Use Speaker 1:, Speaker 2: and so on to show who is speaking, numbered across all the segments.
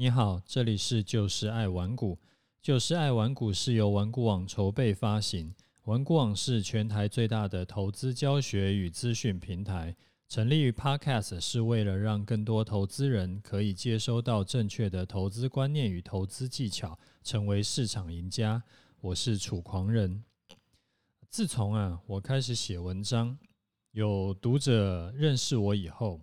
Speaker 1: 你好，这里是就是爱玩股，就是爱玩股是由玩股网筹备发行，玩股网是全台最大的投资教学与资讯平台，成立于 Podcast 是为了让更多投资人可以接收到正确的投资观念与投资技巧，成为市场赢家。我是楚狂人。自从啊，我开始写文章，有读者认识我以后。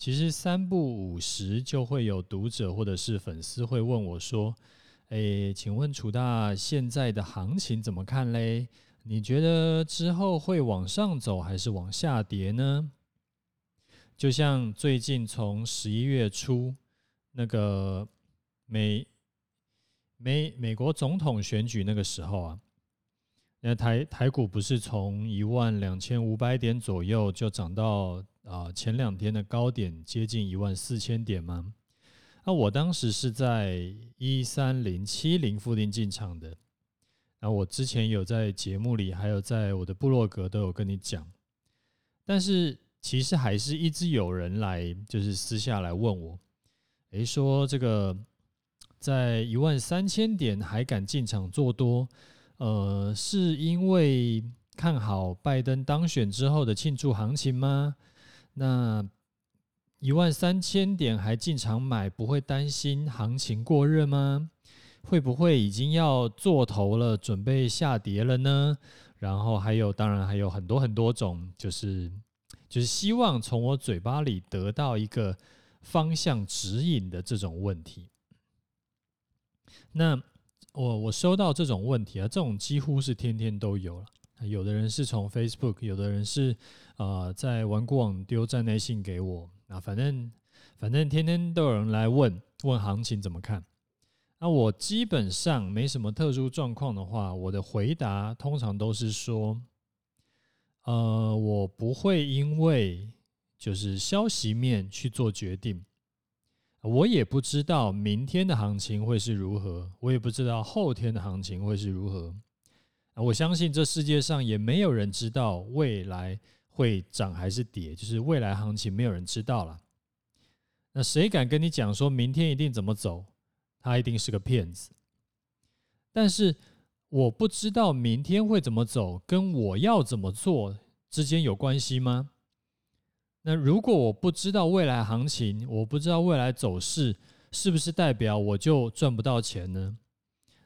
Speaker 1: 其实三不五时就会有读者或者是粉丝会问我说：“诶，请问楚大现在的行情怎么看嘞？你觉得之后会往上走还是往下跌呢？”就像最近从十一月初那个美美美国总统选举那个时候啊，那台台股不是从一万两千五百点左右就涨到。啊，前两天的高点接近一万四千点吗？那我当时是在一三零七零附近进场的。那我之前有在节目里，还有在我的部落格都有跟你讲。但是其实还是一直有人来，就是私下来问我，诶，说这个在一万三千点还敢进场做多，呃，是因为看好拜登当选之后的庆祝行情吗？那一万三千点还进场买，不会担心行情过热吗？会不会已经要做头了，准备下跌了呢？然后还有，当然还有很多很多种，就是就是希望从我嘴巴里得到一个方向指引的这种问题。那我我收到这种问题啊，这种几乎是天天都有了。有的人是从 Facebook，有的人是啊、呃、在玩股网丢站内信给我，那反正反正天天都有人来问问行情怎么看。那我基本上没什么特殊状况的话，我的回答通常都是说，呃，我不会因为就是消息面去做决定，我也不知道明天的行情会是如何，我也不知道后天的行情会是如何。我相信这世界上也没有人知道未来会涨还是跌，就是未来行情没有人知道了。那谁敢跟你讲说明天一定怎么走？他一定是个骗子。但是我不知道明天会怎么走，跟我要怎么做之间有关系吗？那如果我不知道未来行情，我不知道未来走势，是不是代表我就赚不到钱呢？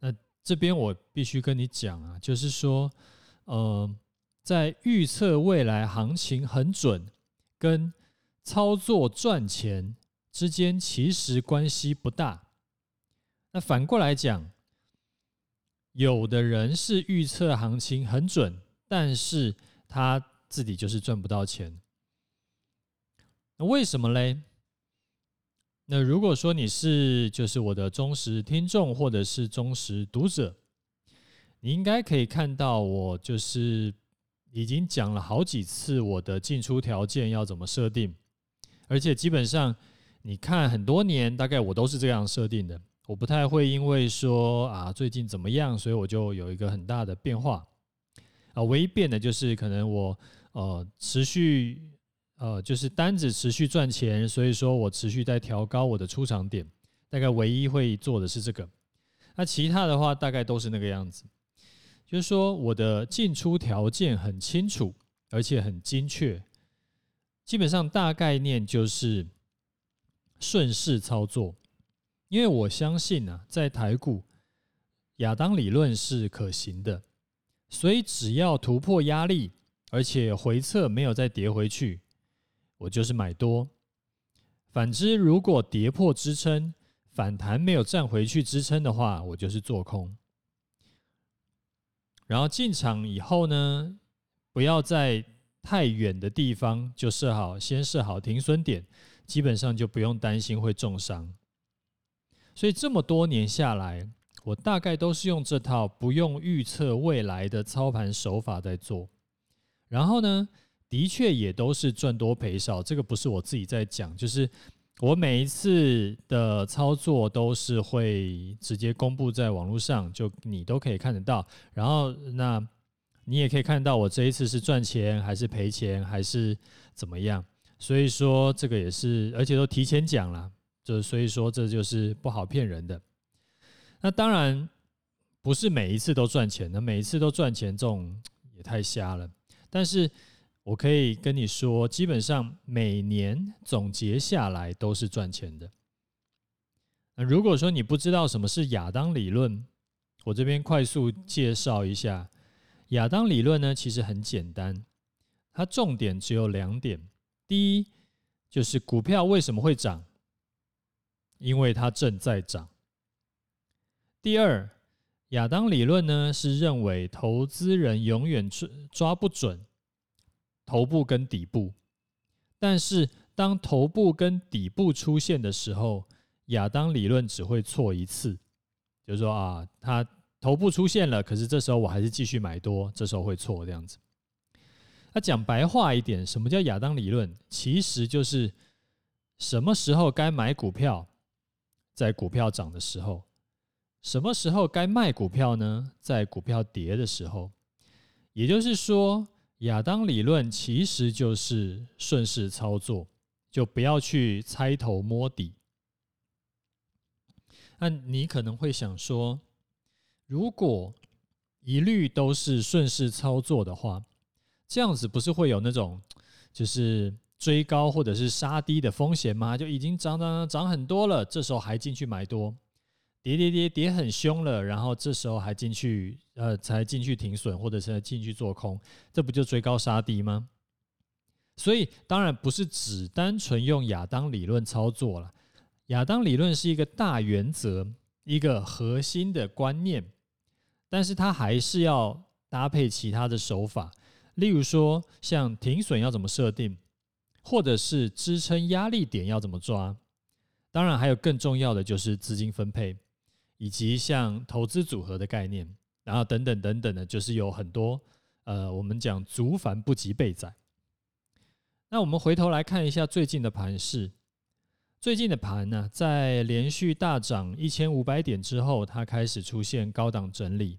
Speaker 1: 那这边我必须跟你讲啊，就是说，呃，在预测未来行情很准跟操作赚钱之间其实关系不大。那反过来讲，有的人是预测行情很准，但是他自己就是赚不到钱。那为什么嘞？那如果说你是就是我的忠实听众或者是忠实读者，你应该可以看到我就是已经讲了好几次我的进出条件要怎么设定，而且基本上你看很多年，大概我都是这样设定的。我不太会因为说啊最近怎么样，所以我就有一个很大的变化啊，唯一变的就是可能我呃持续。呃，就是单子持续赚钱，所以说我持续在调高我的出场点，大概唯一会做的是这个。那其他的话，大概都是那个样子。就是说，我的进出条件很清楚，而且很精确。基本上大概念就是顺势操作，因为我相信呢，在台股亚当理论是可行的，所以只要突破压力，而且回撤没有再跌回去。我就是买多，反之，如果跌破支撑，反弹没有站回去支撑的话，我就是做空。然后进场以后呢，不要在太远的地方就设好，先设好停损点，基本上就不用担心会重伤。所以这么多年下来，我大概都是用这套不用预测未来的操盘手法在做。然后呢，的确也都是赚多赔少，这个不是我自己在讲，就是我每一次的操作都是会直接公布在网络上，就你都可以看得到。然后，那你也可以看到我这一次是赚钱还是赔钱还是怎么样。所以说这个也是，而且都提前讲了，就所以说这就是不好骗人的。那当然不是每一次都赚钱的，每一次都赚钱这种也太瞎了。但是我可以跟你说，基本上每年总结下来都是赚钱的。那如果说你不知道什么是亚当理论，我这边快速介绍一下。亚当理论呢，其实很简单，它重点只有两点。第一，就是股票为什么会涨？因为它正在涨。第二，亚当理论呢，是认为投资人永远抓抓不准头部跟底部，但是当头部跟底部出现的时候，亚当理论只会错一次，就是说啊，它头部出现了，可是这时候我还是继续买多，这时候会错这样子。那讲白话一点，什么叫亚当理论？其实就是什么时候该买股票，在股票涨的时候；什么时候该卖股票呢？在股票跌的时候。也就是说，亚当理论其实就是顺势操作，就不要去猜头摸底。那你可能会想说，如果一律都是顺势操作的话，这样子不是会有那种就是追高或者是杀低的风险吗？就已经涨涨涨涨很多了，这时候还进去买多，跌跌跌跌很凶了，然后这时候还进去呃才进去停损或者是进去做空，这不就追高杀低吗？所以当然不是只单纯用亚当理论操作了。亚当理论是一个大原则，一个核心的观念，但是它还是要搭配其他的手法，例如说像停损要怎么设定，或者是支撑压力点要怎么抓，当然还有更重要的就是资金分配，以及像投资组合的概念，然后等等等等的，就是有很多呃，我们讲足繁不及备载。那我们回头来看一下最近的盘势。最近的盘呢，在连续大涨一千五百点之后，它开始出现高档整理。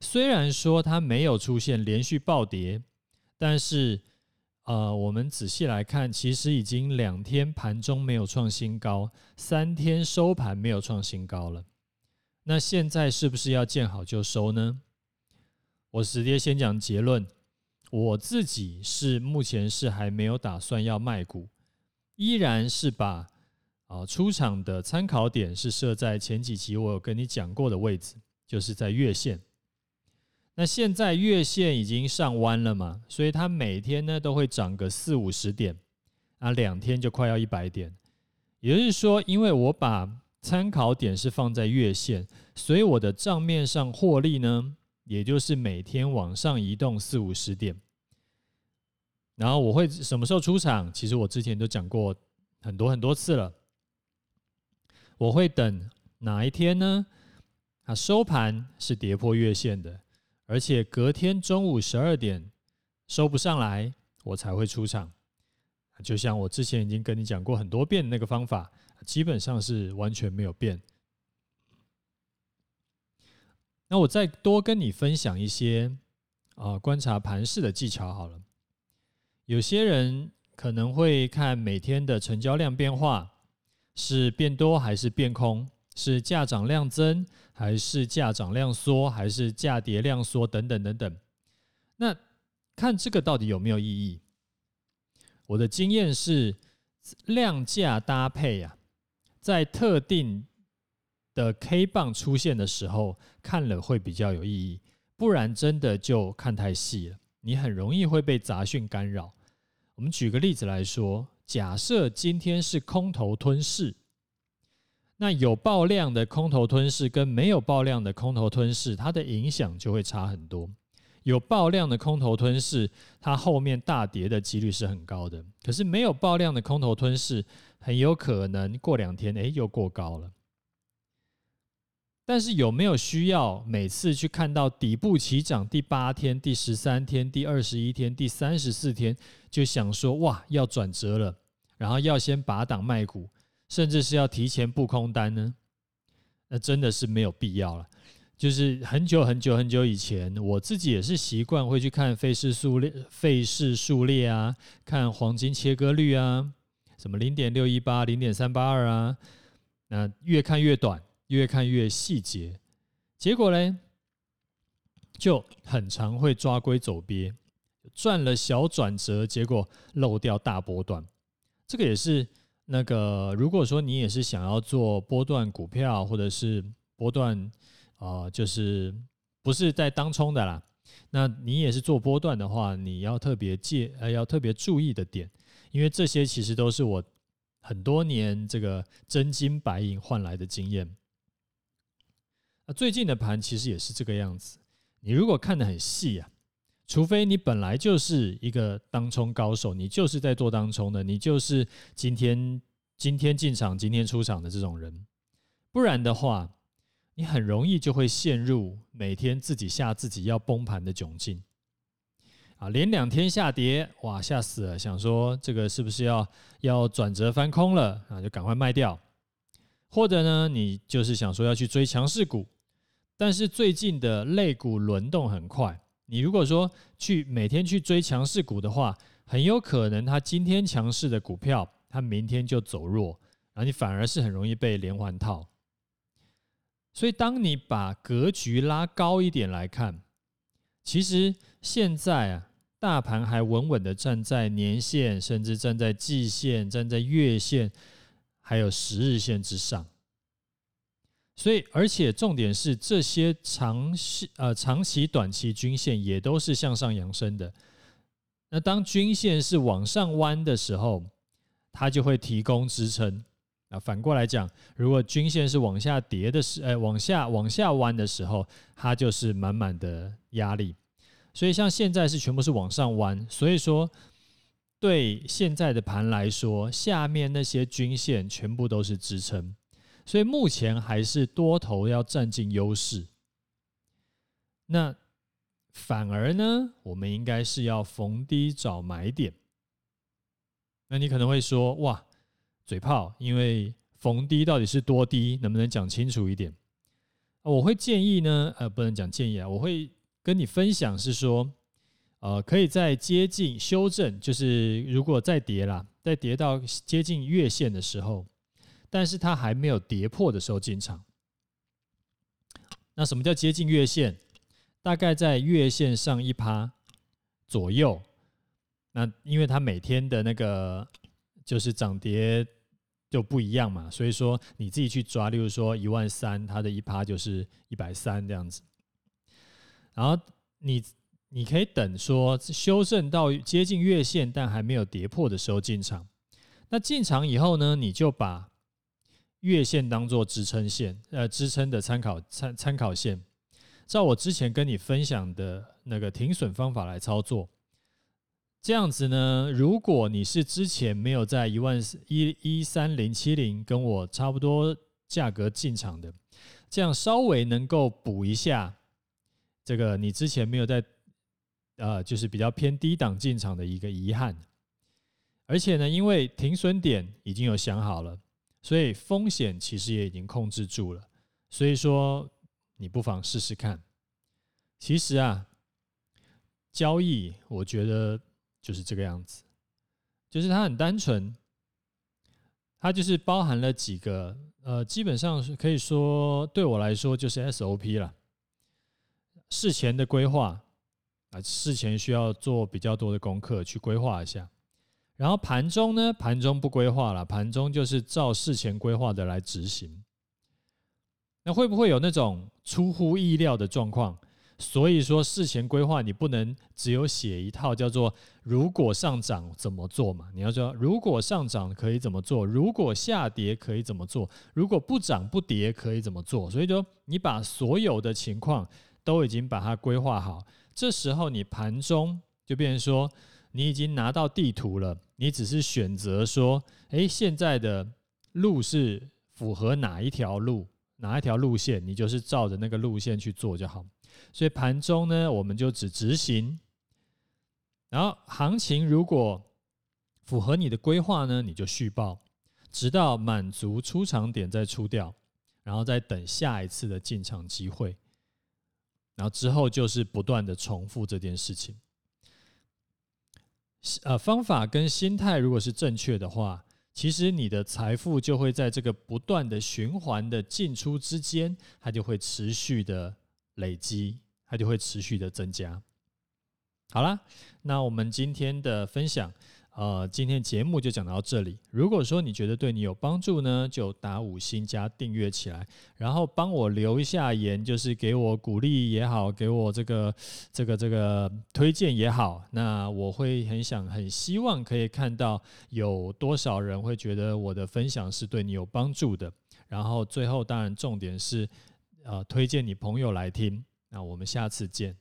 Speaker 1: 虽然说它没有出现连续暴跌，但是呃，我们仔细来看，其实已经两天盘中没有创新高，三天收盘没有创新高了。那现在是不是要见好就收呢？我直接先讲结论，我自己是目前是还没有打算要卖股。依然是把啊出场的参考点是设在前几期我有跟你讲过的位置，就是在月线。那现在月线已经上弯了嘛，所以它每天呢都会涨个四五十点，啊两天就快要一百点。也就是说，因为我把参考点是放在月线，所以我的账面上获利呢，也就是每天往上移动四五十点。然后我会什么时候出场？其实我之前都讲过很多很多次了。我会等哪一天呢？啊，收盘是跌破月线的，而且隔天中午十二点收不上来，我才会出场。就像我之前已经跟你讲过很多遍那个方法，基本上是完全没有变。那我再多跟你分享一些啊观察盘势的技巧好了。有些人可能会看每天的成交量变化，是变多还是变空，是价涨量增还是价涨量缩，还是价跌量缩等等等等。那看这个到底有没有意义？我的经验是，量价搭配啊，在特定的 K 棒出现的时候，看了会比较有意义，不然真的就看太细了。你很容易会被杂讯干扰。我们举个例子来说，假设今天是空头吞噬，那有爆量的空头吞噬跟没有爆量的空头吞噬，它的影响就会差很多。有爆量的空头吞噬，它后面大跌的几率是很高的。可是没有爆量的空头吞噬，很有可能过两天，哎，又过高了。但是有没有需要每次去看到底部起涨第八天、第十三天、第二十一天、第三十四天，就想说哇要转折了，然后要先拔档卖股，甚至是要提前布空单呢？那真的是没有必要了。就是很久很久很久以前，我自己也是习惯会去看费氏数列、费氏数列啊，看黄金切割率啊，什么零点六一八、零点三八二啊，那越看越短，越看越细节，结果呢，就很常会抓龟走鳖，赚了小转折，结果漏掉大波段。这个也是那个，如果说你也是想要做波段股票，或者是波段啊、就是不是在当冲的啦。那你也是做波段的话，你要特别介呃，要特别注意的点，因为这些其实都是我很多年这个真金白银换来的经验。那最近的盘其实也是这个样子，你如果看得很细啊，除非你本来就是一个当冲高手，你就是在做当冲的，你就是今天今天进场今天出场的这种人，不然的话。你很容易就会陷入每天自己吓自己要崩盘的窘境啊！连两天下跌，哇，吓死了！想说这个是不是要要转折翻空了啊？就赶快卖掉。或者呢，你就是想说要去追强势股，但是最近的类股轮动很快，你如果说去每天去追强势股的话，很有可能它今天强势的股票，它明天就走弱，然后你反而是很容易被连环套。所以，当你把格局拉高一点来看，其实现在啊，大盘还稳稳的站在年线，甚至站在季线、站在月线，还有十日线之上。所以，而且重点是这些长期、呃长期、短期均线也都是向上扬升的。那当均线是往上弯的时候，它就会提供支撑。啊，反过来讲，如果均线是往下跌的时，呃，往下往下弯的时候，它就是满满的压力。所以像现在是全部是往上弯，所以说对现在的盘来说，下面那些均线全部都是支撑，所以目前还是多头要占尽优势。那反而呢，我们应该是要逢低找买点。那你可能会说，哇。嘴炮，因为逢低到底是多低，能不能讲清楚一点？我会建议呢，呃，不能讲建议啊，我会跟你分享是说，呃，可以在接近修正，就是如果再跌啦，再跌到接近月线的时候，但是它还没有跌破的时候进场。那什么叫接近月线？大概在月线上一趴左右。那因为它每天的那个就是涨跌。就不一样嘛，所以说你自己去抓，例如说一万三，它的一趴就是一百三这样子。然后你你可以等说修正到接近月线，但还没有跌破的时候进场。那进场以后呢，你就把月线当做支撑线，呃，支撑的参考参参考线，照我之前跟你分享的那个停损方法来操作。这样子呢，如果你是之前没有在一万一一三零七零跟我差不多价格进场的，这样稍微能够补一下这个你之前没有在呃，就是比较偏低档进场的一个遗憾。而且呢，因为停损点已经有想好了，所以风险其实也已经控制住了。所以说，你不妨试试看。其实啊，交易我觉得。就是这个样子，就是它很单纯，它就是包含了几个呃，基本上是可以说对我来说就是 SOP 了。事前的规划啊，事前需要做比较多的功课去规划一下，然后盘中呢，盘中不规划了，盘中就是照事前规划的来执行。那会不会有那种出乎意料的状况？所以说，事前规划你不能只有写一套叫做“如果上涨怎么做”嘛？你要说“如果上涨可以怎么做”，“如果下跌可以怎么做”，“如果不涨不跌可以怎么做”。所以说，你把所有的情况都已经把它规划好，这时候你盘中就变成说，你已经拿到地图了，你只是选择说，诶，现在的路是符合哪一条路，哪一条路线，你就是照着那个路线去做就好。所以盘中呢，我们就只执行，然后行情如果符合你的规划呢，你就续报，直到满足出场点再出掉，然后再等下一次的进场机会，然后之后就是不断的重复这件事情。呃，方法跟心态如果是正确的话，其实你的财富就会在这个不断的循环的进出之间，它就会持续的累积，它就会持续的增加。好啦，那我们今天的分享。呃，今天节目就讲到这里。如果说你觉得对你有帮助呢，就打五星加订阅起来，然后帮我留一下言，就是给我鼓励也好，给我这个这个这个推荐也好。那我会很想很希望可以看到有多少人会觉得我的分享是对你有帮助的。然后最后当然重点是，呃，推荐你朋友来听。那我们下次见。